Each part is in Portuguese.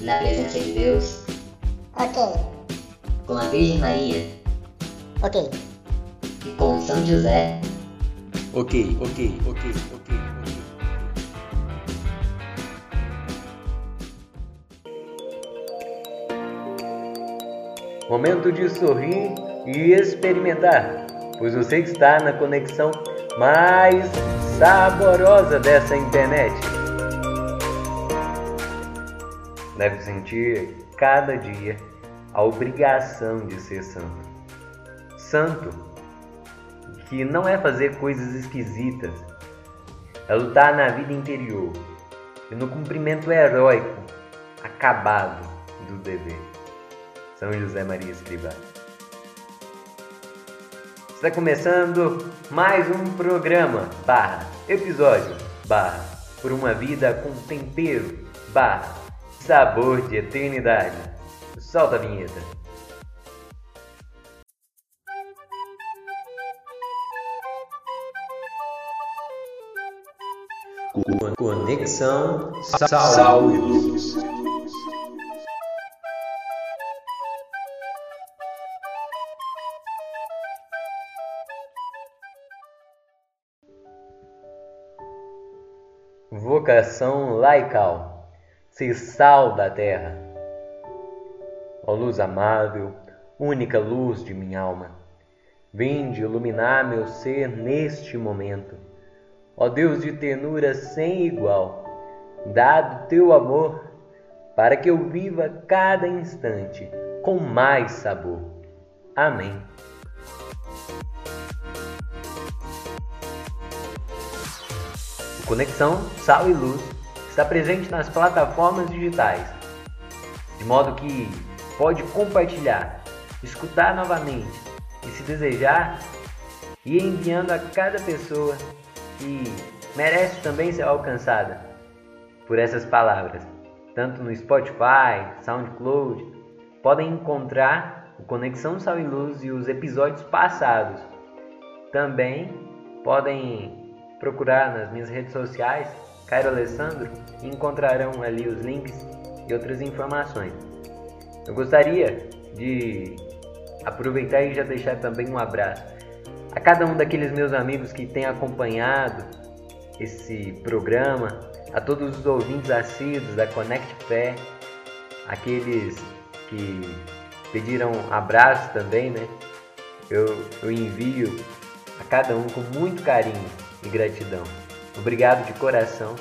na presença de Deus, Ok, com a Virgem Maria ok. e com São José, Ok, ok, ok, ok, ok. Momento de sorrir e experimentar, pois você está na conexão mais saborosa dessa internet. Deve sentir cada dia a obrigação de ser santo. Santo que não é fazer coisas esquisitas, é lutar na vida interior e no cumprimento heróico, acabado do dever. São José Maria Escrivá. Está começando mais um programa barra episódio barra por uma vida com tempero barra sabor de eternidade. Solta a vinheta. Conexão e Luz. Vocação laical, ser sal da terra. Ó luz amável, única luz de minha alma, vinde iluminar meu ser neste momento. Ó Deus de ternura sem igual, dado teu amor, para que eu viva cada instante com mais sabor. Amém. Conexão Sal e Luz está presente nas plataformas digitais, de modo que pode compartilhar, escutar novamente e, se desejar, ir enviando a cada pessoa que merece também ser alcançada por essas palavras. Tanto no Spotify, SoundCloud, podem encontrar o Conexão Sal e Luz e os episódios passados. Também podem procurar nas minhas redes sociais, Cairo Alessandro, encontrarão ali os links e outras informações. Eu gostaria de aproveitar e já deixar também um abraço a cada um daqueles meus amigos que têm acompanhado esse programa, a todos os ouvintes assíduos da Connect Fé, aqueles que pediram abraço também, né? Eu, eu envio a cada um com muito carinho e gratidão. Obrigado de coração,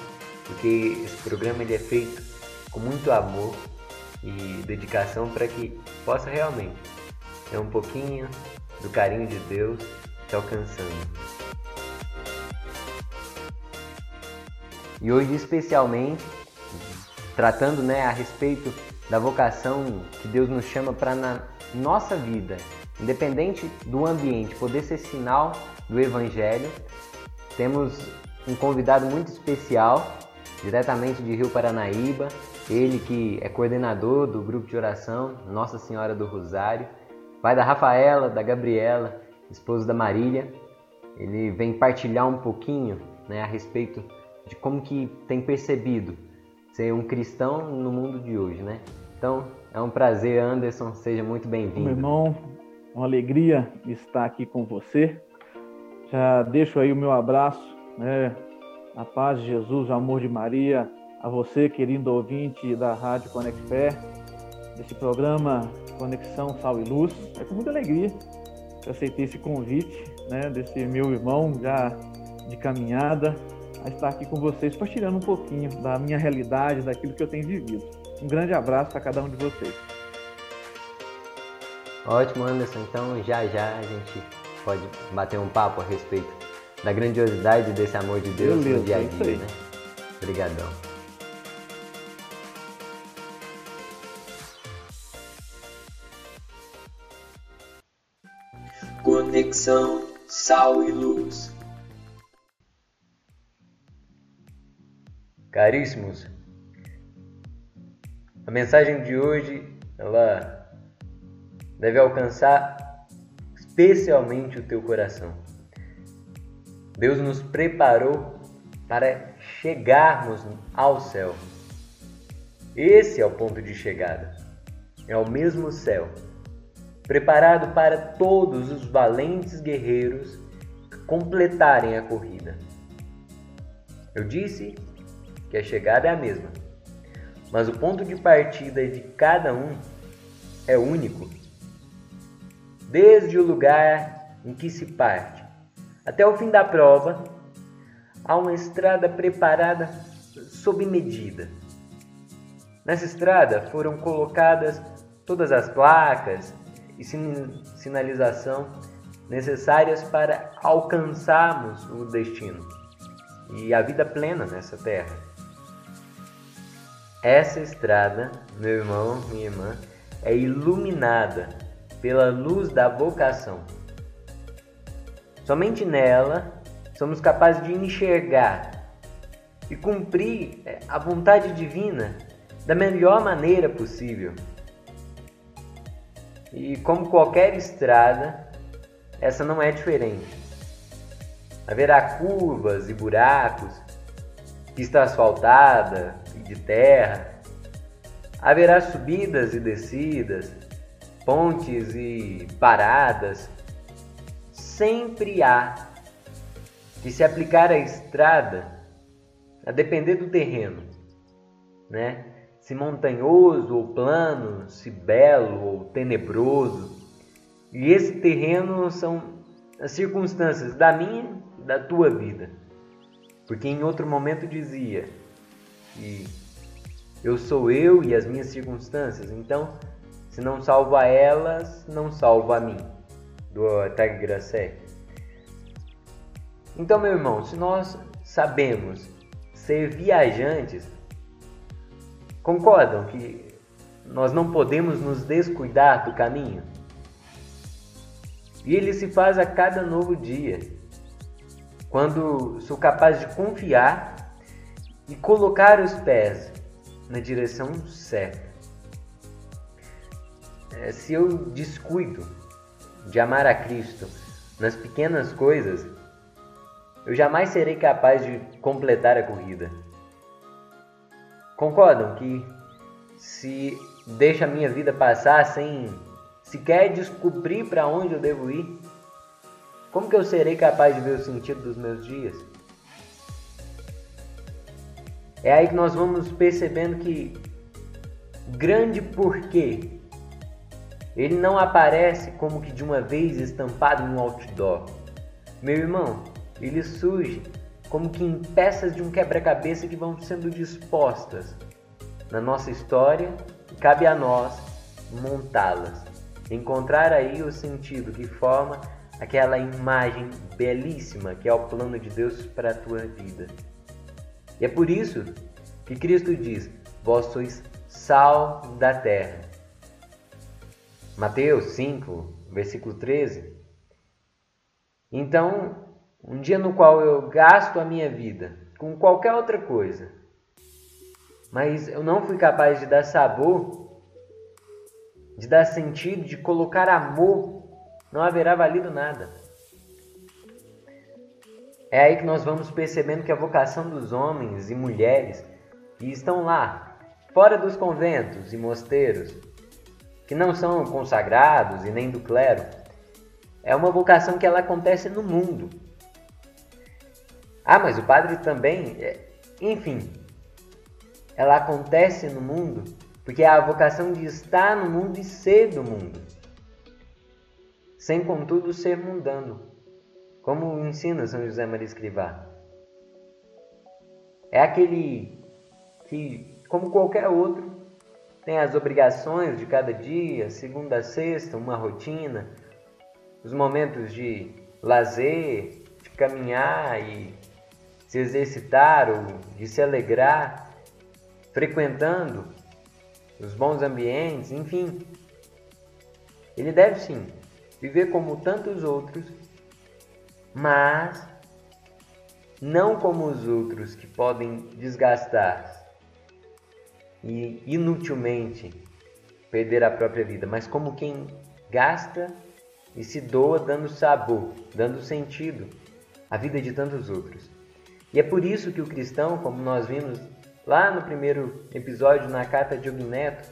porque esse programa ele é feito com muito amor e dedicação para que possa realmente ter um pouquinho do carinho de Deus te alcançando. E hoje especialmente tratando, né, a respeito da vocação que Deus nos chama para na nossa vida, independente do ambiente, poder ser sinal do evangelho. Temos um convidado muito especial, diretamente de Rio Paranaíba, ele que é coordenador do grupo de oração Nossa Senhora do Rosário, pai da Rafaela, da Gabriela, esposo da Marília. Ele vem partilhar um pouquinho né, a respeito de como que tem percebido ser um cristão no mundo de hoje, né? Então, é um prazer, Anderson, seja muito Meu bem-vindo. irmão, uma alegria estar aqui com você. Já deixo aí o meu abraço, né? A paz de Jesus, o amor de Maria, a você, querido ouvinte da Rádio Conect Fé, desse programa Conexão Sal e Luz. É com muita alegria que aceitei esse convite, né? Desse meu irmão já de caminhada, a estar aqui com vocês, partilhando um pouquinho da minha realidade, daquilo que eu tenho vivido. Um grande abraço a cada um de vocês. Ótimo, Anderson. Então, já já a gente pode bater um papo a respeito da grandiosidade desse amor de Deus Beleza, no dia a dia, né? Obrigadão. Conexão Sal e Luz. Caríssimos, a mensagem de hoje ela deve alcançar especialmente o teu coração. Deus nos preparou para chegarmos ao céu. Esse é o ponto de chegada. É o mesmo céu, preparado para todos os valentes guerreiros completarem a corrida. Eu disse que a chegada é a mesma, mas o ponto de partida de cada um é único. Desde o lugar em que se parte até o fim da prova, há uma estrada preparada sob medida. Nessa estrada foram colocadas todas as placas e sinalização necessárias para alcançarmos o destino e a vida plena nessa terra. Essa estrada, meu irmão, minha irmã, é iluminada pela luz da vocação. Somente nela somos capazes de enxergar e cumprir é, a vontade divina da melhor maneira possível. E como qualquer estrada, essa não é diferente. Haverá curvas e buracos, pista asfaltada e de terra. Haverá subidas e descidas, pontes e paradas. Sempre há que se aplicar a estrada a depender do terreno, né? se montanhoso ou plano, se belo ou tenebroso. E esse terreno são as circunstâncias da minha e da tua vida. Porque em outro momento dizia que eu sou eu e as minhas circunstâncias, então se não salvo a elas, não salvo a mim. Do Tag Grasset. Então, meu irmão, se nós sabemos ser viajantes, Concordam que nós não podemos nos descuidar do caminho? E ele se faz a cada novo dia, quando sou capaz de confiar e colocar os pés na direção certa. É, se eu descuido de amar a Cristo nas pequenas coisas, eu jamais serei capaz de completar a corrida. Concordam que se deixa a minha vida passar sem sequer descobrir para onde eu devo ir, como que eu serei capaz de ver o sentido dos meus dias? É aí que nós vamos percebendo que grande porquê ele não aparece como que de uma vez estampado um outdoor. Meu irmão, ele surge como que em peças de um quebra-cabeça que vão sendo dispostas na nossa história e cabe a nós montá-las, encontrar aí o sentido que forma aquela imagem belíssima que é o plano de Deus para a tua vida. E é por isso que Cristo diz: Vós sois sal da terra. Mateus 5, versículo 13. Então, um dia no qual eu gasto a minha vida com qualquer outra coisa, mas eu não fui capaz de dar sabor, de dar sentido, de colocar amor, não haverá valido nada. É aí que nós vamos percebendo que a vocação dos homens e mulheres que estão lá, fora dos conventos e mosteiros, que não são consagrados e nem do clero, é uma vocação que ela acontece no mundo. Ah, mas o padre também. É, enfim, ela acontece no mundo porque é a vocação de estar no mundo e ser do mundo, sem contudo ser mundano, como ensina São José Maria Escrivá. É aquele que, como qualquer outro, tem as obrigações de cada dia, segunda a sexta, uma rotina, os momentos de lazer, de caminhar e se exercitar ou de se alegrar, frequentando os bons ambientes, enfim. Ele deve sim viver como tantos outros, mas não como os outros que podem desgastar e inutilmente perder a própria vida, mas como quem gasta e se doa dando sabor, dando sentido à vida de tantos outros. E é por isso que o cristão, como nós vimos lá no primeiro episódio na carta de Neto,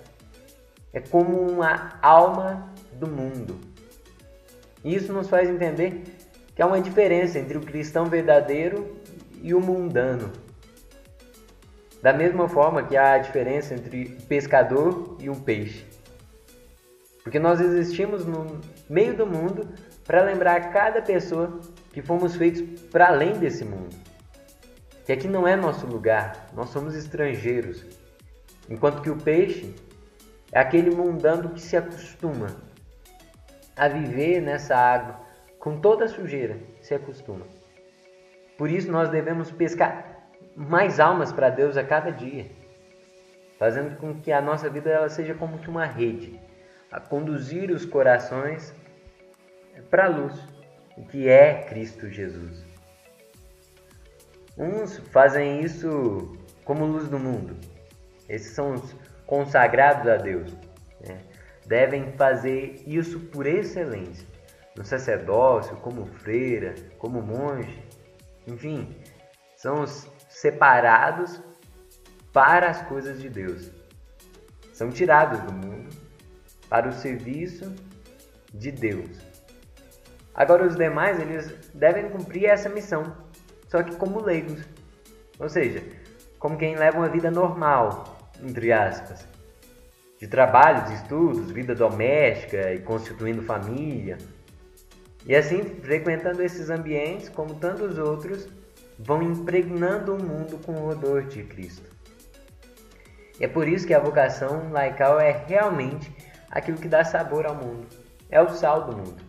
é como uma alma do mundo. Isso nos faz entender que há uma diferença entre o cristão verdadeiro e o mundano. Da mesma forma que há a diferença entre o pescador e o peixe. Porque nós existimos no meio do mundo para lembrar a cada pessoa que fomos feitos para além desse mundo. Que aqui não é nosso lugar, nós somos estrangeiros. Enquanto que o peixe é aquele mundano que se acostuma a viver nessa água com toda a sujeira, se acostuma. Por isso nós devemos pescar mais almas para Deus a cada dia, fazendo com que a nossa vida ela seja como que uma rede, a conduzir os corações para a luz, que é Cristo Jesus. Uns fazem isso como luz do mundo. Esses são os consagrados a Deus. Né? Devem fazer isso por excelência. No sacerdócio, como freira, como monge, enfim, são os separados para as coisas de Deus. São tirados do mundo para o serviço de Deus. Agora os demais eles devem cumprir essa missão, só que como leigos. Ou seja, como quem leva uma vida normal, entre aspas, de trabalho, de estudos, vida doméstica e constituindo família. E assim, frequentando esses ambientes, como tantos outros, vão impregnando o mundo com o odor de Cristo. É por isso que a vocação laical é realmente aquilo que dá sabor ao mundo, é o sal do mundo.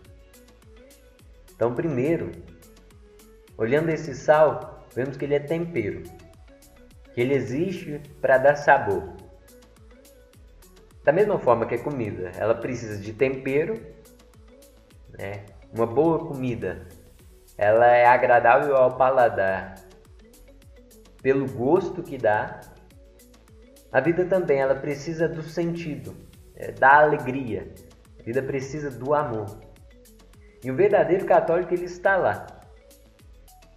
Então, primeiro, olhando esse sal, vemos que ele é tempero que ele existe para dar sabor. Da mesma forma que a comida, ela precisa de tempero, né? Uma boa comida, ela é agradável ao paladar pelo gosto que dá. A vida também, ela precisa do sentido, é, da alegria. A vida precisa do amor. E o verdadeiro católico ele está lá,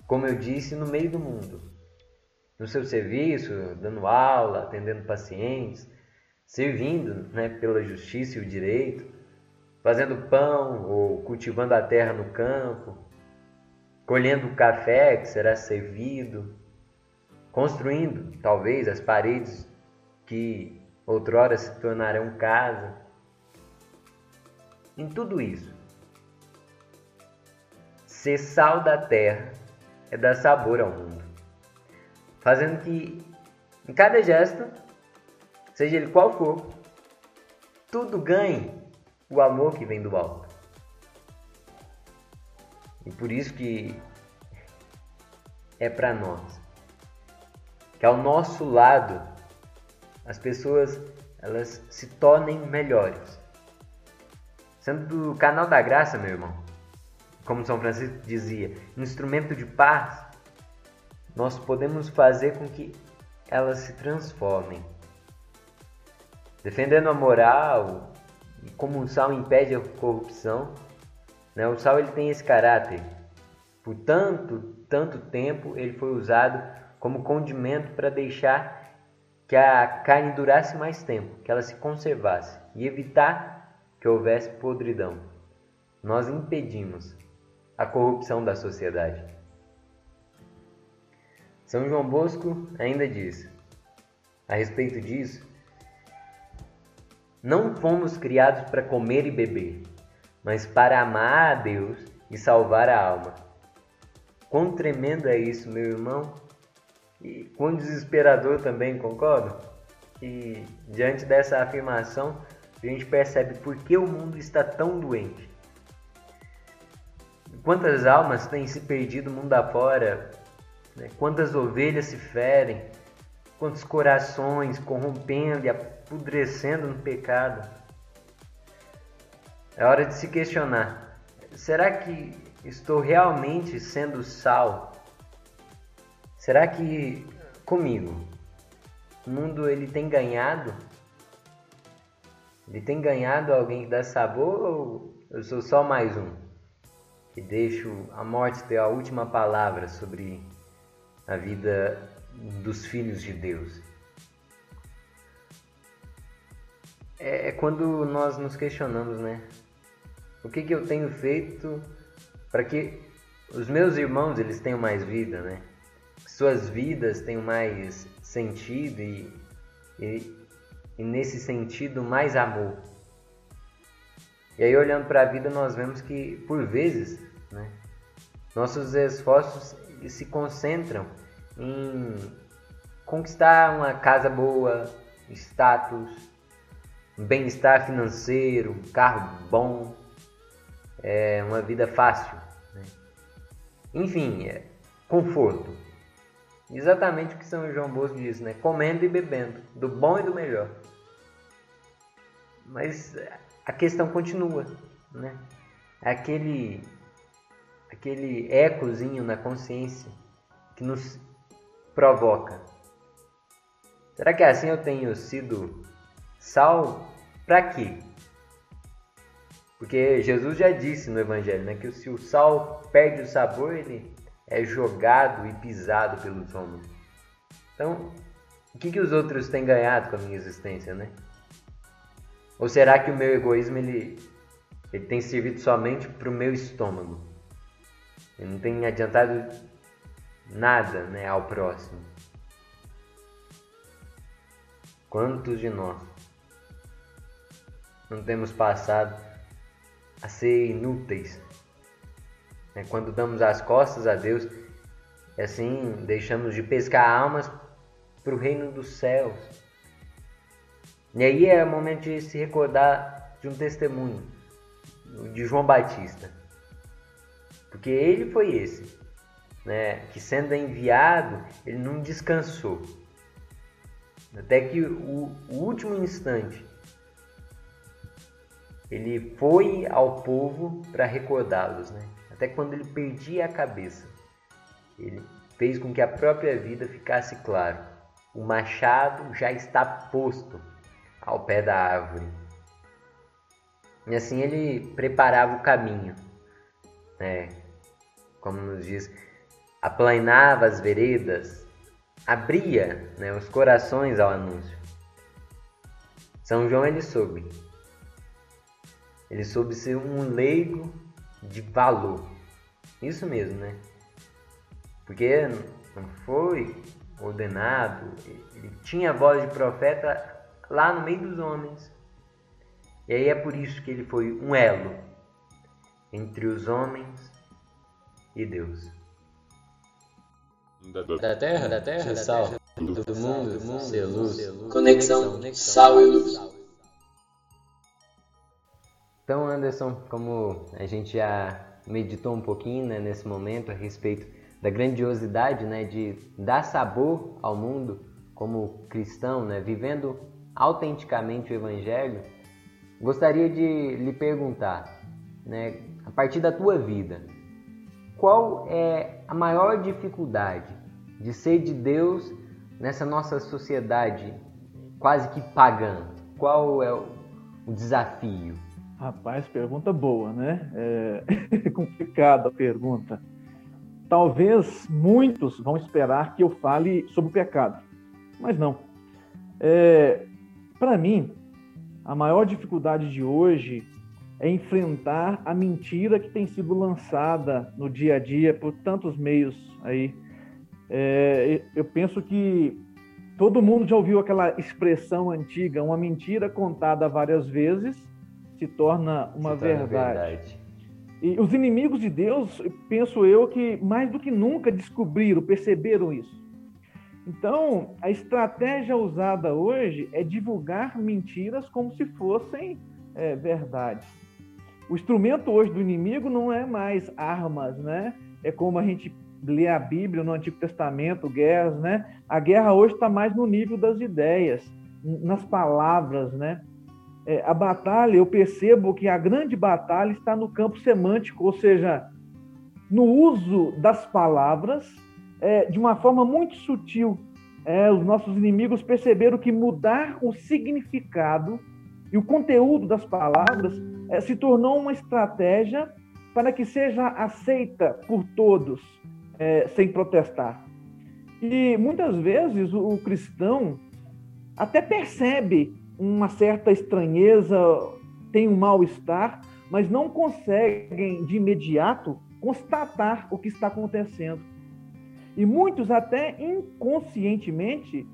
como eu disse, no meio do mundo no seu serviço, dando aula, atendendo pacientes, servindo né, pela justiça e o direito, fazendo pão ou cultivando a terra no campo, colhendo o café que será servido, construindo talvez as paredes que outrora se tornarão casa. Em tudo isso, ser sal da terra é dar sabor ao mundo fazendo que em cada gesto, seja ele qual for, tudo ganhe o amor que vem do alto. E por isso que é para nós. Que ao nosso lado as pessoas elas se tornem melhores. Sendo do canal da graça, meu irmão, como São Francisco dizia, instrumento de paz, nós podemos fazer com que elas se transformem. Defendendo a moral, como o sal impede a corrupção, né? o sal ele tem esse caráter. Por tanto, tanto tempo ele foi usado como condimento para deixar que a carne durasse mais tempo, que ela se conservasse e evitar que houvesse podridão. Nós impedimos a corrupção da sociedade. São João Bosco ainda diz, a respeito disso, não fomos criados para comer e beber, mas para amar a Deus e salvar a alma. Quão tremendo é isso, meu irmão? E quão desesperador também, concordo? E diante dessa afirmação, a gente percebe por que o mundo está tão doente. Quantas almas têm se perdido mundo afora né? Quantas ovelhas se ferem, quantos corações corrompendo e apodrecendo no pecado. É hora de se questionar: será que estou realmente sendo sal? Será que comigo o mundo ele tem ganhado? Ele tem ganhado alguém que dá sabor ou eu sou só mais um que deixo a morte ter a última palavra sobre a vida dos filhos de Deus? É, é quando nós nos questionamos, né? O que, que eu tenho feito para que os meus irmãos eles tenham mais vida, né? Suas vidas tenham mais sentido e, e, e nesse sentido mais amor. E aí olhando para a vida nós vemos que por vezes, né, nossos esforços se concentram em conquistar uma casa boa, status, bem-estar financeiro, carro bom, é, uma vida fácil. Né? Enfim, é, conforto. Exatamente o que São João Bosco diz, né? Comendo e bebendo, do bom e do melhor. Mas a questão continua, né? Aquele, aquele ecozinho na consciência que nos provoca. Será que assim eu tenho sido sal para quê? Porque Jesus já disse no Evangelho né, que se o sal perde o sabor, ele é jogado e pisado pelos homens. Então, o que, que os outros têm ganhado com a minha existência, né? Ou será que o meu egoísmo ele, ele tem servido somente para o meu estômago? Ele não tem adiantado nada né, ao próximo. Quantos de nós não temos passado a ser inúteis. É, quando damos as costas a Deus, assim deixamos de pescar almas para o reino dos céus. E aí é o momento de se recordar de um testemunho de João Batista. Porque ele foi esse, né, que sendo enviado, ele não descansou. Até que o, o último instante ele foi ao povo para recordá-los, né? Até quando ele perdia a cabeça, ele fez com que a própria vida ficasse claro. O machado já está posto ao pé da árvore. E assim ele preparava o caminho, né? Como nos diz, aplainava as veredas, abria né, os corações ao anúncio. São João ele soube ele soube ser um leigo de valor. Isso mesmo, né? Porque não foi ordenado, ele tinha a voz de profeta lá no meio dos homens. E aí é por isso que ele foi um elo entre os homens e Deus. Da terra, da terra, da terra, do, do mundo, do mundo, ser luz. Conexão, sal e luz. Então, Anderson, como a gente já meditou um pouquinho né, nesse momento a respeito da grandiosidade né, de dar sabor ao mundo como cristão, né, vivendo autenticamente o Evangelho, gostaria de lhe perguntar, né, a partir da tua vida, qual é a maior dificuldade de ser de Deus nessa nossa sociedade quase que pagã? Qual é o desafio? Rapaz, pergunta boa, né? É complicada a pergunta. Talvez muitos vão esperar que eu fale sobre o pecado, mas não. É, Para mim, a maior dificuldade de hoje é enfrentar a mentira que tem sido lançada no dia a dia por tantos meios aí. É, eu penso que todo mundo já ouviu aquela expressão antiga, uma mentira contada várias vezes se torna uma se torna verdade. verdade. E os inimigos de Deus, penso eu, que mais do que nunca descobriram, perceberam isso. Então, a estratégia usada hoje é divulgar mentiras como se fossem é, verdades. O instrumento hoje do inimigo não é mais armas, né? É como a gente lê a Bíblia no Antigo Testamento, guerras, né? A guerra hoje está mais no nível das ideias, nas palavras, né? É, a batalha, eu percebo que a grande batalha está no campo semântico, ou seja, no uso das palavras é, de uma forma muito sutil. É, os nossos inimigos perceberam que mudar o significado e o conteúdo das palavras é, se tornou uma estratégia para que seja aceita por todos, é, sem protestar. E muitas vezes o, o cristão até percebe uma certa estranheza, têm um mal-estar, mas não conseguem de imediato constatar o que está acontecendo. E muitos, até inconscientemente,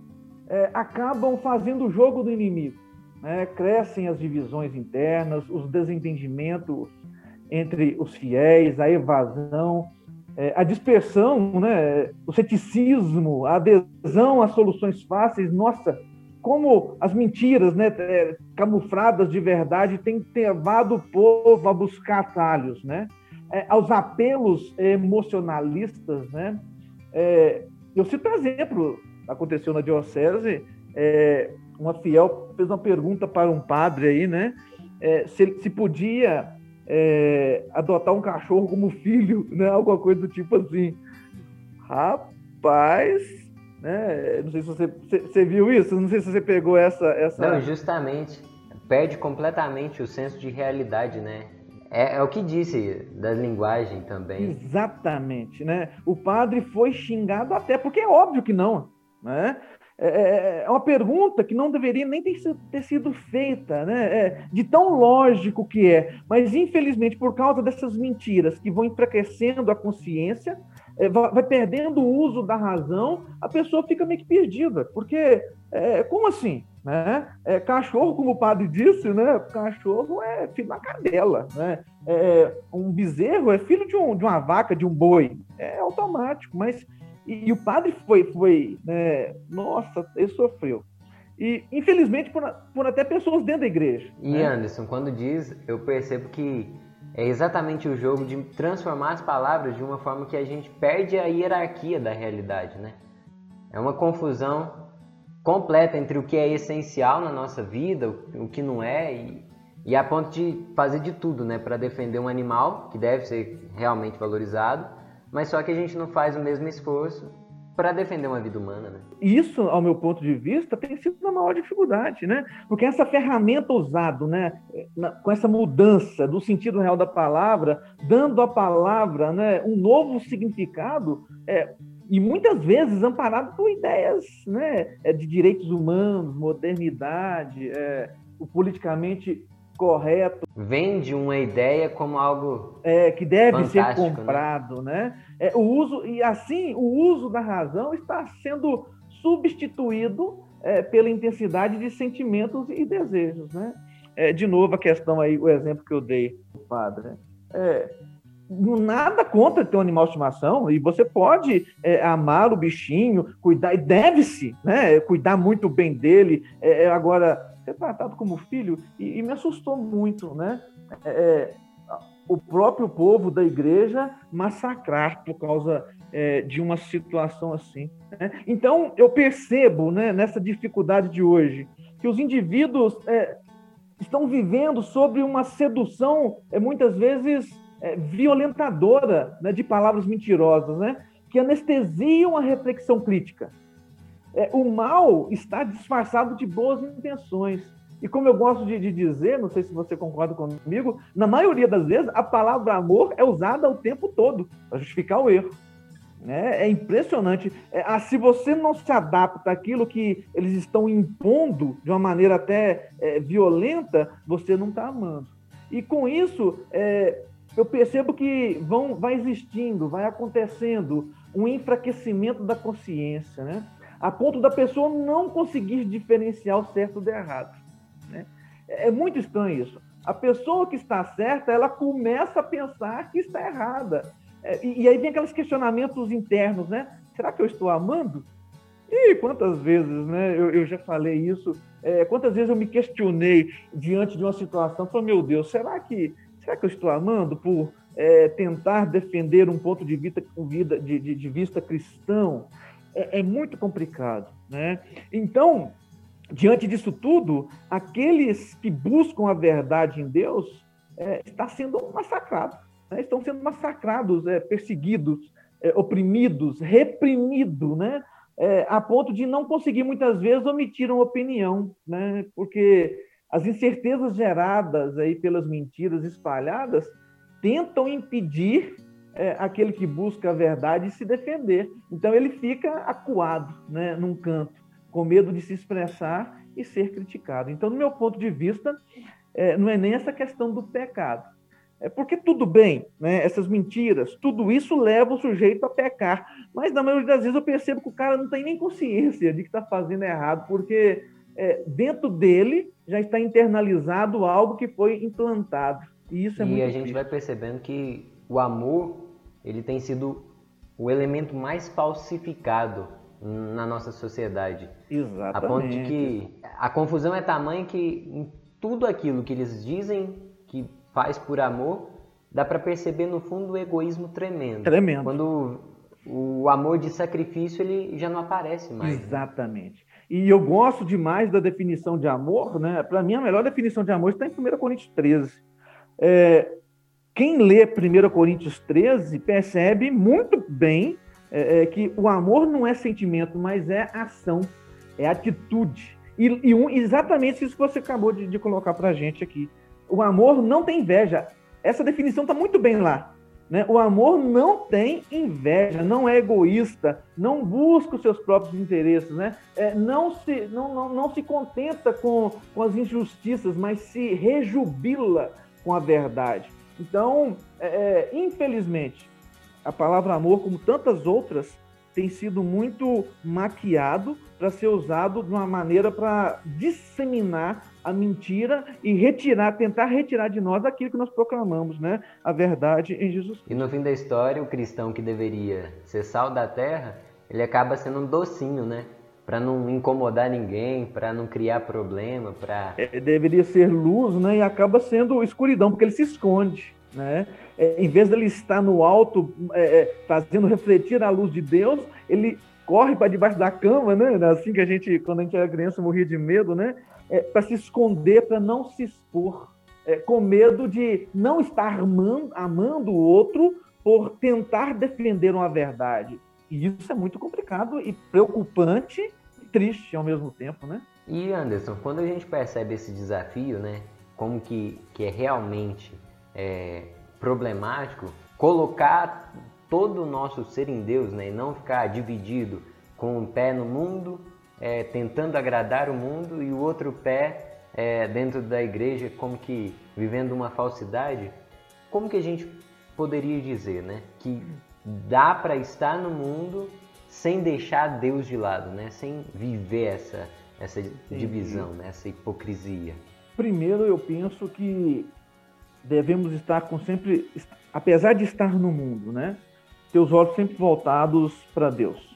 é, acabam fazendo o jogo do inimigo. Né? Crescem as divisões internas, os desentendimentos entre os fiéis, a evasão, é, a dispersão, né? o ceticismo, a adesão às soluções fáceis. Nossa, como as mentiras né, é, camufladas de verdade têm levado o povo a buscar atalhos, né? É, aos apelos emocionalistas. Né? É, eu cito um exemplo, aconteceu na Diocese, é, uma fiel fez uma pergunta para um padre aí, né? É, se, se podia é, adotar um cachorro como filho, né? Alguma coisa do tipo assim. Rapaz, né? Não sei se você, você, viu isso, não sei se você pegou essa, essa. Não, justamente. Perde completamente o senso de realidade, né? É, é, o que disse da linguagem também. Exatamente, né? O padre foi xingado até, porque é óbvio que não, né? É, é, é uma pergunta que não deveria nem ter, ter sido feita, né? É, de tão lógico que é. Mas, infelizmente, por causa dessas mentiras que vão enfraquecendo a consciência, vai perdendo o uso da razão, a pessoa fica meio que perdida. Porque, é, como assim? Né? É, cachorro, como o padre disse, né? cachorro é filho da cadela. Né? É, um bezerro é filho de, um, de uma vaca, de um boi. É automático, mas e, e o padre foi, foi né, nossa, ele sofreu. E, infelizmente, por, por até pessoas dentro da igreja. E, né? Anderson, quando diz, eu percebo que é exatamente o jogo de transformar as palavras de uma forma que a gente perde a hierarquia da realidade, né? É uma confusão completa entre o que é essencial na nossa vida, o, que não é, e, e a ponto de fazer de tudo, né, para defender um animal que deve ser realmente valorizado, mas só que a gente não faz o mesmo esforço para defender uma vida humana, né? Isso, ao meu ponto de vista, tem sido a maior dificuldade, né? Porque essa ferramenta usada, né, com essa mudança do sentido real da palavra, dando à palavra, né, um novo significado, é, e muitas vezes amparado por ideias, né, é, de direitos humanos, modernidade, é, o politicamente correto. Vende uma ideia como algo é, que deve ser né? comprado, né? né? É, o uso e assim o uso da razão está sendo substituído é, pela intensidade de sentimentos e desejos, né? É, de novo a questão aí, o exemplo que eu dei, padre. Né? É, nada contra ter um animal de estimação e você pode é, amar o bichinho, cuidar e deve-se, né? Cuidar muito bem dele. É, agora ser tratado como filho, e, e me assustou muito, né? É, é, o próprio povo da igreja massacrar por causa é, de uma situação assim. Né? Então, eu percebo né, nessa dificuldade de hoje que os indivíduos é, estão vivendo sobre uma sedução, é, muitas vezes, é, violentadora né, de palavras mentirosas, né, que anestesiam a reflexão crítica. É, o mal está disfarçado de boas intenções. E como eu gosto de, de, dizer, não sei se você concorda comigo, na maioria das vezes a palavra amor é usada o tempo todo para justificar o erro. É, é impressionante. É, ah, se você não se adapta àquilo que eles estão impondo de uma maneira até é, violenta, você não está amando. E com isso, é, eu percebo que vão, vai existindo, vai acontecendo um enfraquecimento da consciência, né? a ponto da pessoa não conseguir diferenciar o certo do errado. É muito estranho isso. A pessoa que está certa, ela começa a pensar que está errada. É, e, e, aí vem aqueles questionamentos internos, né? Será que eu estou amando? E quantas vezes, né? Eu, eu já falei isso. É, quantas vezes eu me questionei diante de uma situação? Falei, meu Deus, será que, será que eu estou amando por é, tentar defender um ponto de vista, de, de, de vista cristão? é, é muito complicado. Né? Então, diante disso tudo, aqueles que buscam a verdade em Deus é, estão sendo massacrados, né? estão sendo massacrados, é, perseguidos, é, oprimidos, reprimidos, né? É, a ponto de não conseguir muitas vezes omitir uma opinião, né? porque as incertezas geradas aí pelas mentiras espalhadas tentam impedir é, aquele que busca a verdade se defender. Então ele fica acuado, né, num canto, com medo de se expressar e ser criticado. Então, no meu ponto de vista, é, não é nem essa questão do pecado. É porque tudo bem, né, essas mentiras, tudo isso leva o sujeito a pecar. Mas na maioria das vezes eu percebo que o cara não tem nem consciência de que está fazendo errado, porque é, dentro dele já está internalizado algo que foi implantado. E isso é e muito a gente triste. vai percebendo que o amor ele tem sido o elemento mais falsificado na nossa sociedade. Exatamente. A ponto de que a confusão é tamanha que em tudo aquilo que eles dizem que faz por amor, dá para perceber no fundo o egoísmo tremendo. Tremendo. Quando o amor de sacrifício ele já não aparece mais. né? Exatamente. E eu gosto demais da definição de amor, né? Para mim, a melhor definição de amor está em 1 Coríntios 13. É, quem lê 1 Coríntios 13 percebe muito bem é, é, que o amor não é sentimento, mas é ação, é atitude. E, e um- exatamente isso que você acabou de, de colocar para a gente aqui. O amor não tem inveja. Essa definição está muito bem lá. Né? O amor não tem inveja, não é egoísta, não busca os seus próprios interesses, né? É, não, se, não, não, não se contenta com, com as injustiças, mas se rejubila com a verdade. Então, é, é, infelizmente, a palavra amor, como tantas outras, tem sido muito maquiado para ser usado de uma maneira para disseminar a mentira e retirar, tentar retirar de nós aquilo que nós proclamamos, né? A verdade em Jesus E no fim da história, o cristão que deveria ser sal da terra, ele acaba sendo um docinho, né? Para não incomodar ninguém, para não criar problema, para é, deveria ser luz, né? E acaba sendo escuridão, porque ele se esconde, né? É, em vez dele estar no alto, é, é, fazendo refletir a luz de Deus, ele corre para debaixo da cama, né? Assim que a gente, quando a gente era criança, morria de medo, né? É, para se esconder, para não se expor, é, com medo de não estar amando, amando o outro por tentar defender uma verdade. E isso é muito complicado e preocupante e triste ao mesmo tempo, né? E Anderson, quando a gente percebe esse desafio, né, como que, que é realmente é, problemático, colocar todo o nosso ser em Deus, né, e não ficar dividido com um pé no mundo, é, tentando agradar o mundo, e o outro pé é, dentro da igreja, como que vivendo uma falsidade, como que a gente poderia dizer, né, que dá para estar no mundo sem deixar Deus de lado, né? Sem viver essa essa divisão, né? essa hipocrisia. Primeiro, eu penso que devemos estar com sempre, apesar de estar no mundo, né? Ter os olhos sempre voltados para Deus.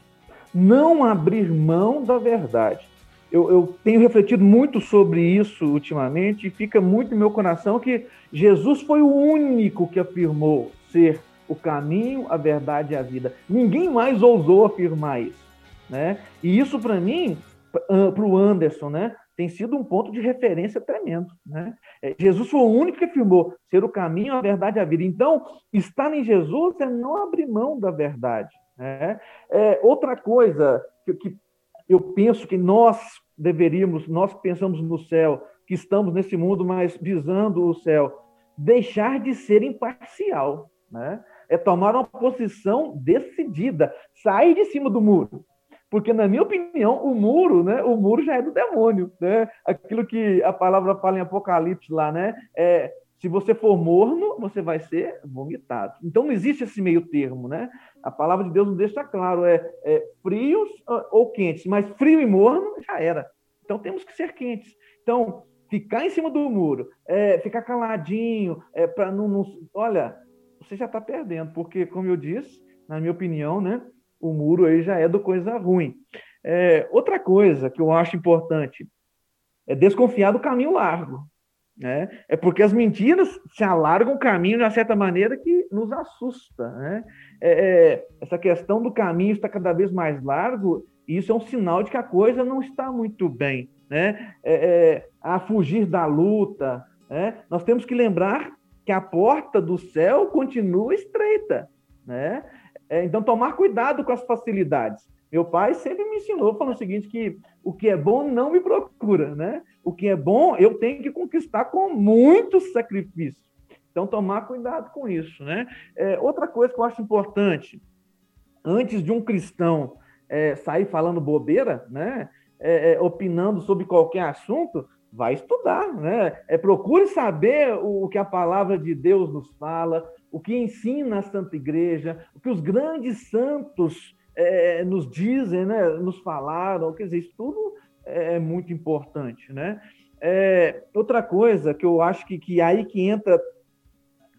Não abrir mão da verdade. Eu, eu, tenho refletido muito sobre isso ultimamente e fica muito no meu coração que Jesus foi o único que afirmou ser o caminho, a verdade e a vida. Ninguém mais ousou afirmar isso, né? E isso para mim, para o Anderson, né, tem sido um ponto de referência tremendo, né? Jesus foi o único que afirmou ser o caminho, a verdade e a vida. Então, estar em Jesus é não abrir mão da verdade. Né? É, outra coisa que, que eu penso que nós deveríamos, nós pensamos no céu, que estamos nesse mundo, mas visando o céu, deixar de ser imparcial, né? É tomar uma posição decidida, sair de cima do muro. Porque, na minha opinião, o muro, né? O muro já é do demônio, né? Aquilo que a palavra fala em Apocalipse lá, né? É, se você for morno, você vai ser vomitado. Então não existe esse meio termo, né? A palavra de Deus nos deixa claro, é, é frios ou quentes, mas frio e morno já era. Então temos que ser quentes. Então, ficar em cima do muro, é, ficar caladinho, é, para não, não. Olha, você já está perdendo, porque, como eu disse, na minha opinião, né? O muro aí já é do coisa ruim. É, outra coisa que eu acho importante é desconfiar do caminho largo. Né? É porque as mentiras se alargam o caminho de uma certa maneira que nos assusta. Né? É, é, essa questão do caminho está cada vez mais largo, isso é um sinal de que a coisa não está muito bem. Né? É, a fugir da luta. Né? Nós temos que lembrar que a porta do céu continua estreita. Né? Então, tomar cuidado com as facilidades. Meu pai sempre me ensinou falando o seguinte, que o que é bom não me procura, né? O que é bom eu tenho que conquistar com muito sacrifício. Então, tomar cuidado com isso, né? É, outra coisa que eu acho importante, antes de um cristão é, sair falando bobeira, né? é, é, opinando sobre qualquer assunto, vai estudar, né? É, procure saber o, o que a palavra de Deus nos fala, o que ensina a Santa Igreja, o que os grandes santos é, nos dizem, né? nos falaram, quer dizer, isso tudo é muito importante, né? É, outra coisa que eu acho que, que aí que entra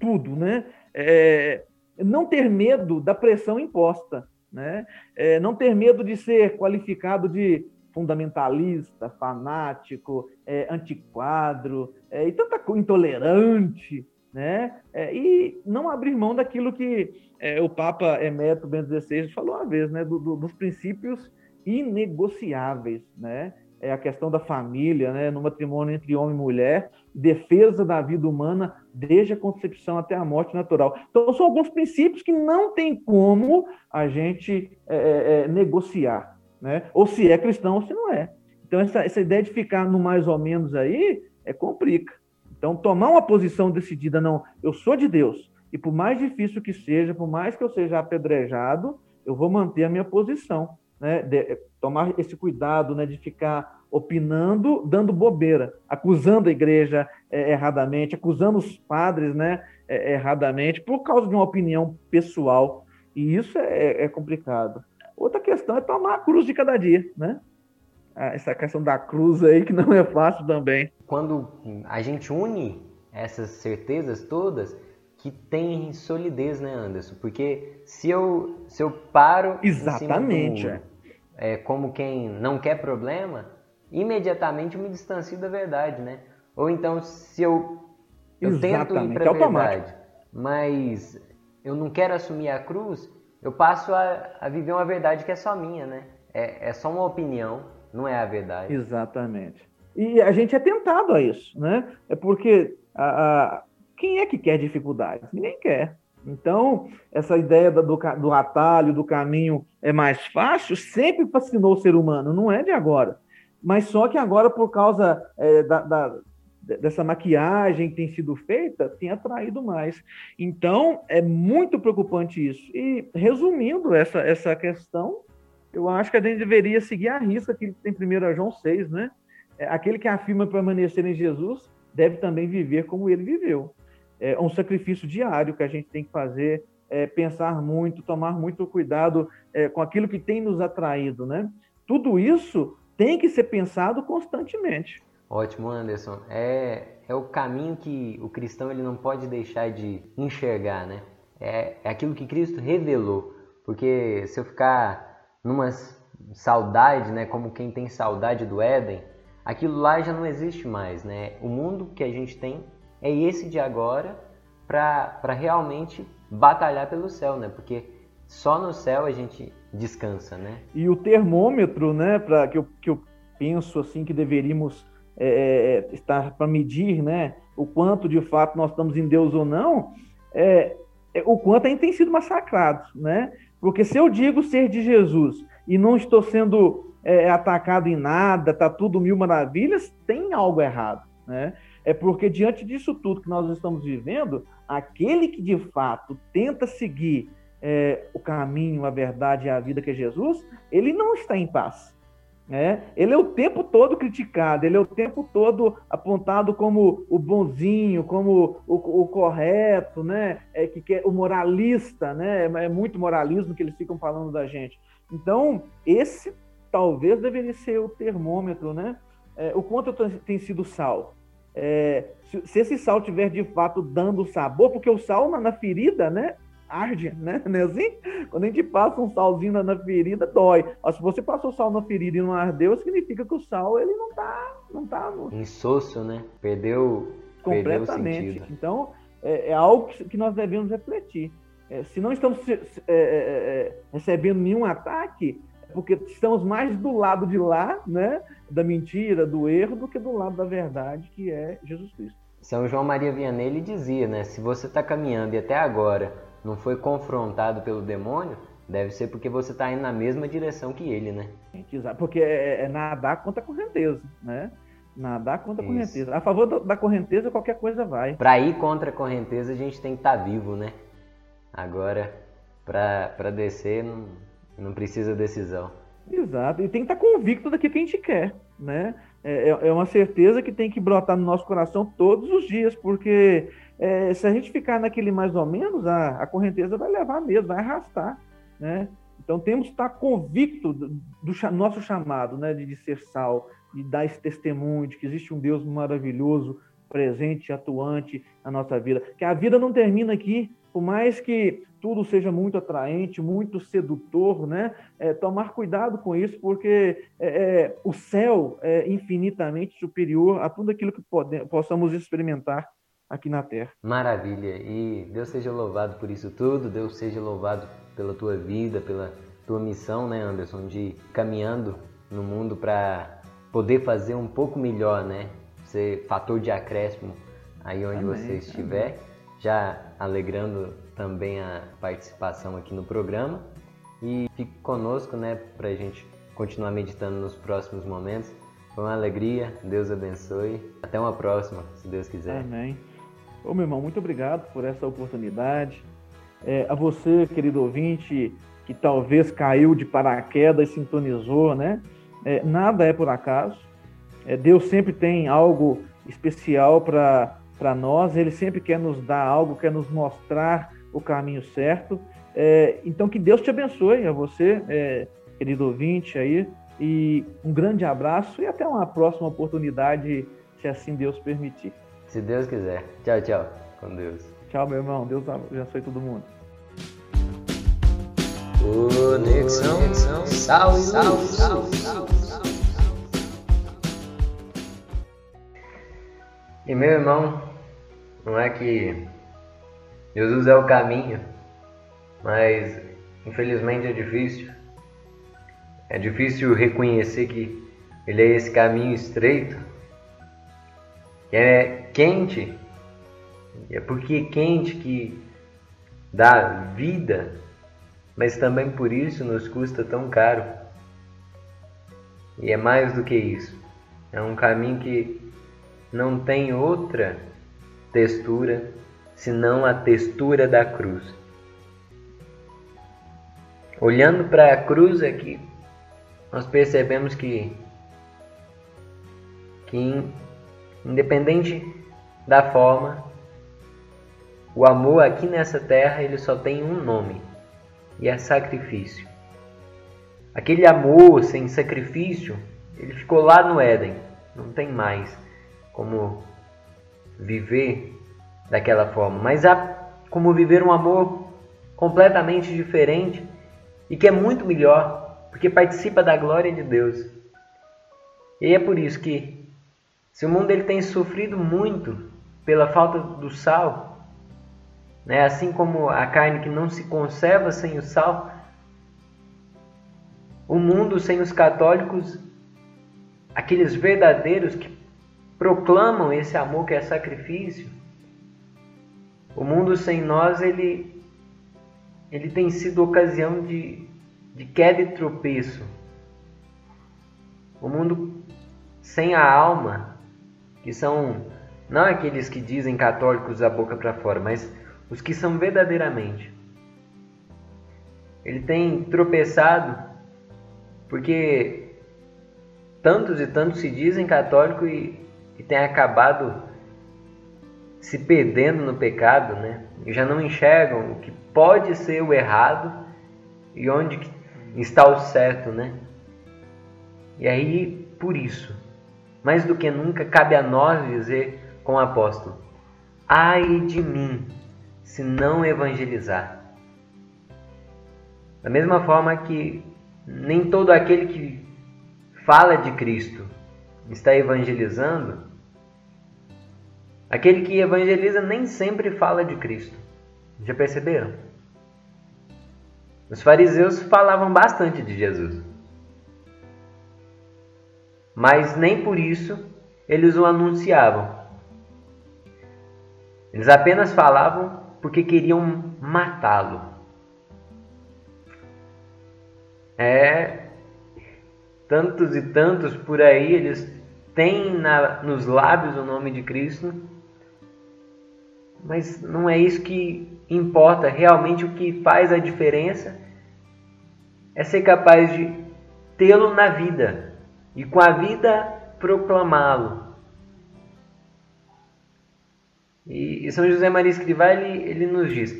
tudo, né? É, não ter medo da pressão imposta, né? É, não ter medo de ser qualificado de fundamentalista, fanático, é, antiquadro é, e tanta intolerante, né? É, e não abrir mão daquilo que é, o Papa Emérito Bento XVI falou uma vez, né? Do, do, dos princípios inegociáveis, né? É a questão da família, né? No matrimônio entre homem e mulher, defesa da vida humana desde a concepção até a morte natural. Então, são alguns princípios que não tem como a gente é, é, negociar, né? Ou se é cristão ou se não é. Então, essa, essa ideia de ficar no mais ou menos aí é complica. Então, tomar uma posição decidida, não, eu sou de Deus, e por mais difícil que seja, por mais que eu seja apedrejado, eu vou manter a minha posição. Né? De, tomar esse cuidado né, de ficar opinando, dando bobeira, acusando a igreja é, erradamente, acusando os padres né, é, erradamente, por causa de uma opinião pessoal. E isso é, é complicado. Outra questão é tomar a cruz de cada dia, né? Essa questão da cruz aí que não é fácil também. Quando a gente une essas certezas todas, que tem solidez, né, Anderson? Porque se eu, se eu paro Exatamente, muro, é. é. como quem não quer problema, imediatamente eu me distancio da verdade, né? Ou então, se eu, eu tento ir para a verdade, mas eu não quero assumir a cruz, eu passo a, a viver uma verdade que é só minha, né? É, é só uma opinião, não é a verdade. Exatamente. E a gente é tentado a isso, né? É porque a, a quem é que quer dificuldades? Ninguém quer. Então, essa ideia do, do atalho, do caminho é mais fácil, sempre fascinou o ser humano, não é de agora. Mas só que agora, por causa é, da, da, dessa maquiagem que tem sido feita, tem atraído mais. Então, é muito preocupante isso. E, resumindo essa, essa questão, eu acho que a gente deveria seguir a risca que tem 1 João 6, né? É, aquele que afirma permanecer em Jesus deve também viver como ele viveu é um sacrifício diário que a gente tem que fazer, é, pensar muito, tomar muito cuidado é, com aquilo que tem nos atraído, né? Tudo isso tem que ser pensado constantemente. Ótimo, Anderson. É, é o caminho que o cristão ele não pode deixar de enxergar, né? É, é aquilo que Cristo revelou. Porque se eu ficar numa saudade, né, como quem tem saudade do Éden, aquilo lá já não existe mais, né? O mundo que a gente tem é esse de agora para realmente batalhar pelo céu, né? Porque só no céu a gente descansa, né? E o termômetro, né, para que eu, que eu penso assim que deveríamos é, é, é estar para medir, né, o quanto de fato nós estamos em Deus ou não, é, é o quanto a gente tem sido massacrado, né? Porque se eu digo ser de Jesus e não estou sendo é, atacado em nada, tá tudo mil maravilhas, tem algo errado, né? é porque diante disso tudo que nós estamos vivendo, aquele que de fato tenta seguir é, o caminho, a verdade e a vida que é Jesus, ele não está em paz. Né? Ele é o tempo todo criticado, ele é o tempo todo apontado como o bonzinho, como o, o correto, né? É, que, que é o moralista, né? É muito moralismo que eles ficam falando da gente. Então, esse talvez deveria ser o termômetro, né? É, o quanto tenho sido sal, é, se, se, esse sal tiver de fato dando sabor, porque o sal na, na ferida, né, arde, né? Não é assim? Quando a gente passa um salzinho na, ferida, dói. Mas se você passou sal na ferida e não ardeu, significa que o sal ele não tá, não tá no... insosso, né? Perdeu completamente. Perdeu então é, é, algo que nós devemos refletir. É, se não estamos é, é, é, recebendo nenhum ataque, porque estamos mais do lado de lá, né, da mentira, do erro, do que do lado da verdade, que é Jesus Cristo. São João Maria Vianney ele dizia, né, se você está caminhando e até agora não foi confrontado pelo demônio, deve ser porque você está indo na mesma direção que ele, né? Porque é, é nadar contra a correnteza, né? Nadar contra a correnteza. A favor da correnteza, qualquer coisa vai. Para ir contra a correnteza, a gente tem que estar tá vivo, né? Agora, para descer, não, não precisa decisão. Exato, e tem que estar convicto daquilo que a gente quer, né? É, é, é uma certeza que tem que brotar no nosso coração todos os dias, porque é, se a gente ficar naquele mais ou menos, a, a correnteza vai levar mesmo, vai arrastar, né? Então temos que estar convicto do, do nosso chamado, né, de, de ser sal, de dar esse testemunho de que existe um Deus maravilhoso, presente, atuante na nossa vida. Que a vida não termina aqui, por mais que tudo seja muito atraente, muito sedutor, né? É, tomar cuidado com isso, porque é, é, o céu é infinitamente superior a tudo aquilo que pode, possamos experimentar aqui na Terra. Maravilha! E Deus seja louvado por isso tudo, Deus seja louvado pela tua vida, pela tua missão, né, Anderson, de caminhando no mundo para poder fazer um pouco melhor, né? Ser fator de acréscimo aí onde amém, você estiver. Amém. Já alegrando também a participação aqui no programa. E fique conosco, né, para a gente continuar meditando nos próximos momentos. Foi uma alegria, Deus abençoe. Até uma próxima, se Deus quiser. Amém. Ô meu irmão, muito obrigado por essa oportunidade. É, a você, querido ouvinte, que talvez caiu de paraquedas e sintonizou, né? É, nada é por acaso. É, Deus sempre tem algo especial para nós, Ele sempre quer nos dar algo, quer nos mostrar o caminho certo. É, então, que Deus te abençoe a você, é, querido ouvinte aí, e um grande abraço e até uma próxima oportunidade, se assim Deus permitir. Se Deus quiser. Tchau, tchau. Com Deus. Tchau, meu irmão. Deus abençoe todo mundo. Conexão, Conexão sal, sal, sal, sal, sal. E meu irmão, não é que Jesus é o caminho, mas infelizmente é difícil. É difícil reconhecer que ele é esse caminho estreito, que é quente, é porque é quente que dá vida, mas também por isso nos custa tão caro. E é mais do que isso. É um caminho que não tem outra textura senão a textura da cruz. Olhando para a cruz aqui, nós percebemos que, que independente da forma, o amor aqui nessa terra ele só tem um nome e é sacrifício. Aquele amor sem sacrifício, ele ficou lá no Éden, não tem mais como viver daquela forma, mas há como viver um amor completamente diferente e que é muito melhor, porque participa da glória de Deus. E é por isso que se o mundo ele tem sofrido muito pela falta do sal, né, assim como a carne que não se conserva sem o sal, o mundo sem os católicos, aqueles verdadeiros que proclamam esse amor que é sacrifício, o mundo sem nós, ele, ele tem sido ocasião de, de queda e tropeço. O mundo sem a alma, que são não aqueles que dizem católicos da boca para fora, mas os que são verdadeiramente. Ele tem tropeçado porque tantos e tantos se dizem católico e, e tem acabado se perdendo no pecado, né? Já não enxergam o que pode ser o errado e onde está o certo, né? E aí, por isso, mais do que nunca, cabe a nós dizer com o apóstolo: Ai de mim, se não evangelizar. Da mesma forma que nem todo aquele que fala de Cristo está evangelizando, Aquele que evangeliza nem sempre fala de Cristo. Já perceberam? Os fariseus falavam bastante de Jesus. Mas nem por isso eles o anunciavam. Eles apenas falavam porque queriam matá-lo. É, tantos e tantos por aí, eles têm na, nos lábios o nome de Cristo, mas não é isso que importa. Realmente o que faz a diferença é ser capaz de tê-lo na vida e com a vida proclamá-lo. E São José Maria Escrivá ele, ele nos diz: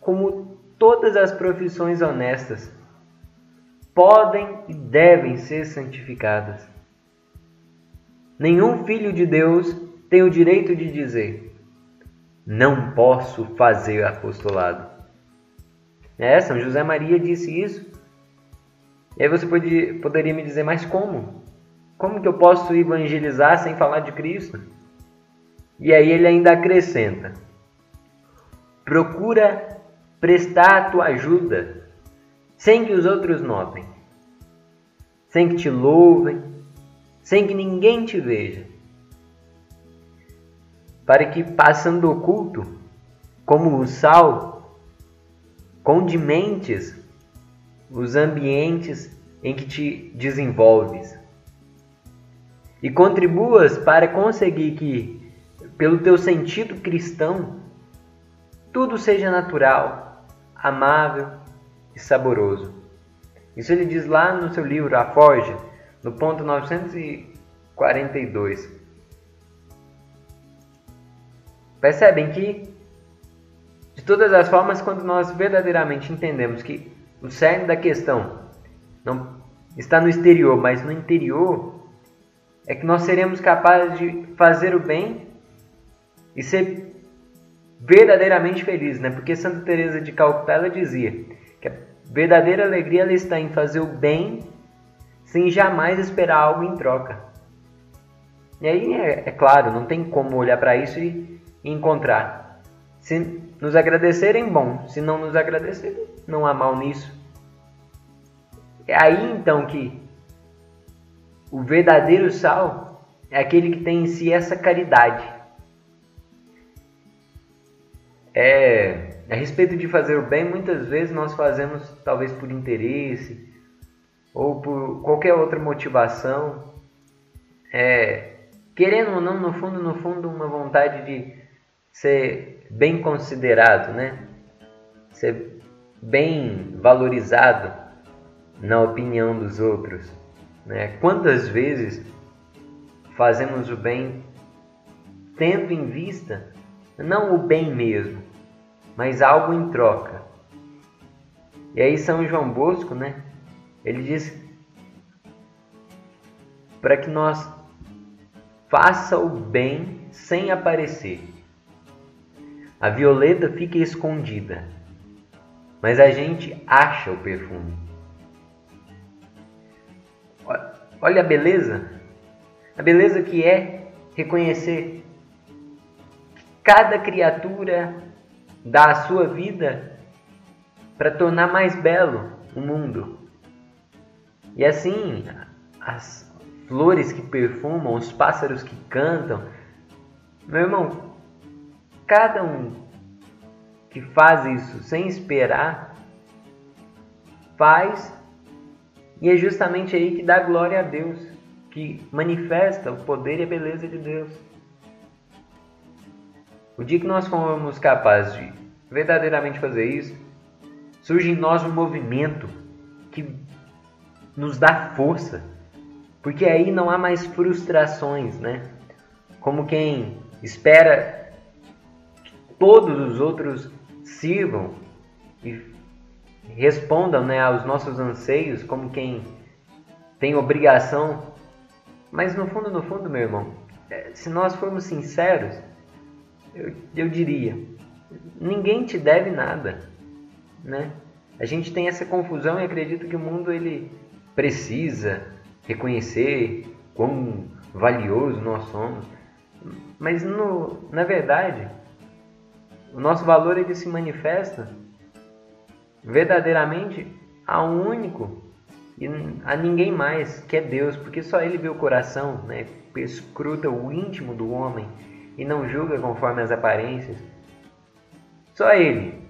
como todas as profissões honestas podem e devem ser santificadas. Nenhum filho de Deus tem o direito de dizer: não posso fazer apostolado. É, São José Maria disse isso. E aí você pode, poderia me dizer, mas como? Como que eu posso evangelizar sem falar de Cristo? E aí ele ainda acrescenta: procura prestar a tua ajuda sem que os outros notem, sem que te louvem, sem que ninguém te veja, para que passando oculto, como o sal, condimentes os ambientes em que te desenvolves e contribuas para conseguir que, pelo teu sentido cristão, tudo seja natural, amável e saboroso. Isso ele diz lá no seu livro A Forja, no ponto 942. Percebem que, de todas as formas, quando nós verdadeiramente entendemos que o cerne da questão não está no exterior, mas no interior, é que nós seremos capazes de fazer o bem e ser verdadeiramente felizes, né? Porque Santa Teresa de Calcutá dizia que a verdadeira alegria ela está em fazer o bem sem jamais esperar algo em troca. E aí é, é claro, não tem como olhar para isso e encontrar. Se nos agradecerem, bom. Se não nos agradecerem, não há mal nisso. É aí então que o verdadeiro sal é aquele que tem em si essa caridade. É, a respeito de fazer o bem, muitas vezes nós fazemos talvez por interesse ou por qualquer outra motivação, é, querendo ou não, no fundo, no fundo, uma vontade de ser bem considerado, né? Ser bem valorizado na opinião dos outros. Né? Quantas vezes fazemos o bem tendo em vista não o bem mesmo, mas algo em troca. E aí São João Bosco, né? Ele diz para que nós faça o bem sem aparecer. A violeta fica escondida, mas a gente acha o perfume. Olha a beleza. A beleza que é reconhecer que cada criatura dá a sua vida para tornar mais belo o mundo. E assim, as flores que perfumam, os pássaros que cantam. Meu irmão, cada um que faz isso sem esperar, faz e é justamente aí que dá glória a Deus, que manifesta o poder e a beleza de Deus. O dia que nós formos capazes de verdadeiramente fazer isso, surge em nós um movimento que nos dá força, porque aí não há mais frustrações, né? Como quem espera todos os outros sirvam e respondam né, aos nossos anseios como quem tem obrigação. Mas no fundo, no fundo, meu irmão, é, se nós formos sinceros, eu, eu diria, ninguém te deve nada, né? A gente tem essa confusão e acredito que o mundo ele precisa reconhecer quão valioso nós somos, mas no, na verdade o nosso valor ele se manifesta verdadeiramente a um único e a ninguém mais que é Deus, porque só Ele vê o coração, né? escruta o íntimo do homem e não julga conforme as aparências. Só Ele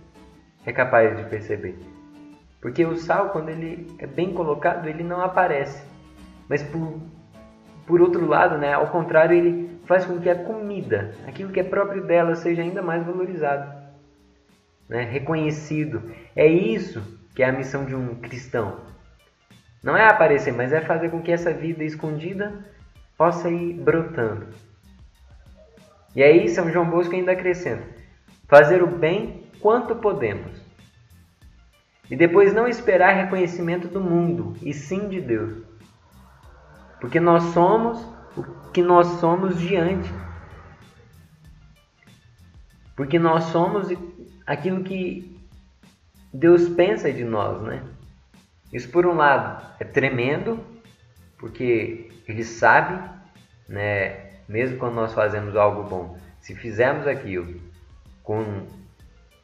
é capaz de perceber. Porque o sal, quando ele é bem colocado, ele não aparece. Mas por, por outro lado, né, ao contrário, ele faz com que a comida, aquilo que é próprio dela, seja ainda mais valorizado né, reconhecido. É isso que é a missão de um cristão. Não é aparecer, mas é fazer com que essa vida escondida possa ir brotando. E aí São João Bosco ainda acrescenta: fazer o bem quanto podemos. E depois não esperar reconhecimento do mundo, e sim de Deus. Porque nós somos o que nós somos diante. Porque nós somos aquilo que Deus pensa de nós, né? Isso por um lado é tremendo, porque ele sabe, né, mesmo quando nós fazemos algo bom, se fizermos aquilo com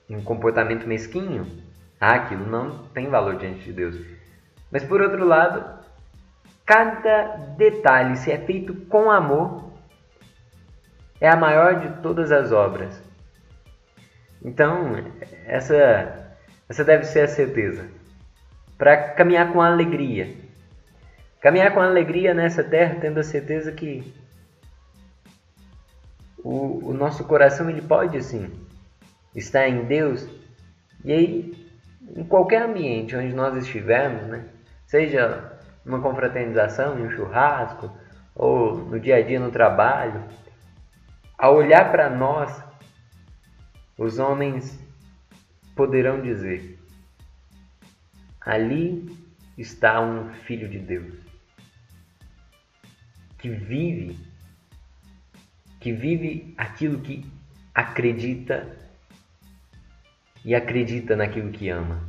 um comportamento mesquinho, ah, aquilo não tem valor diante de Deus. Mas por outro lado, cada detalhe, se é feito com amor, é a maior de todas as obras. Então, essa, essa deve ser a certeza. Para caminhar com alegria. Caminhar com alegria nessa terra, tendo a certeza que o, o nosso coração ele pode sim estar em Deus. E aí, em qualquer ambiente onde nós estivermos, né? seja numa confraternização, em um churrasco, ou no dia a dia no trabalho, ao olhar para nós, os homens poderão dizer: ali está um filho de Deus que vive, que vive aquilo que acredita e acredita naquilo que ama.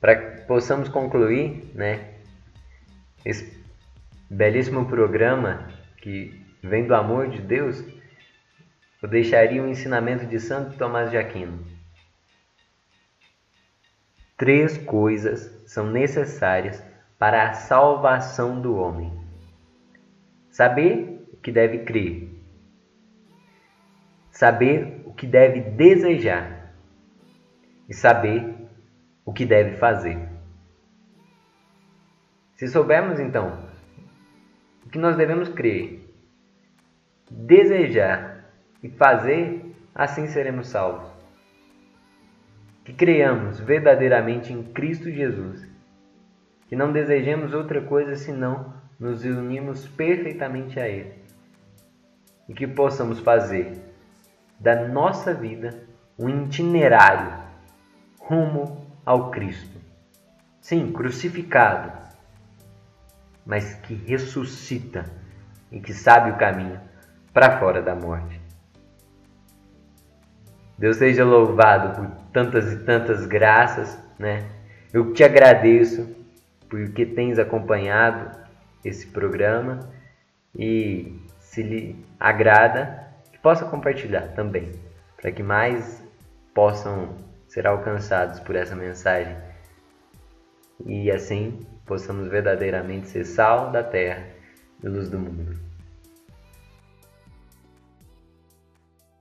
Para que possamos concluir, né, esse belíssimo programa que vem do amor de Deus, eu deixaria um ensinamento de Santo Tomás de Aquino. Três coisas são necessárias para a salvação do homem: saber o que deve crer, saber o que deve desejar. E saber o que deve fazer. Se soubermos então o que nós devemos crer, desejar e fazer, assim seremos salvos. Que creiamos verdadeiramente em Cristo Jesus, que não desejemos outra coisa senão nos unirmos perfeitamente a Ele e que possamos fazer da nossa vida um itinerário rumo ao Cristo. Sim, crucificado, mas que ressuscita e que sabe o caminho para fora da morte. Deus seja louvado por tantas e tantas graças, né? Eu te agradeço porque tens acompanhado esse programa e se lhe agrada, que possa compartilhar também, para que mais possam ser alcançados por essa mensagem e assim possamos verdadeiramente ser sal da terra e luz do mundo.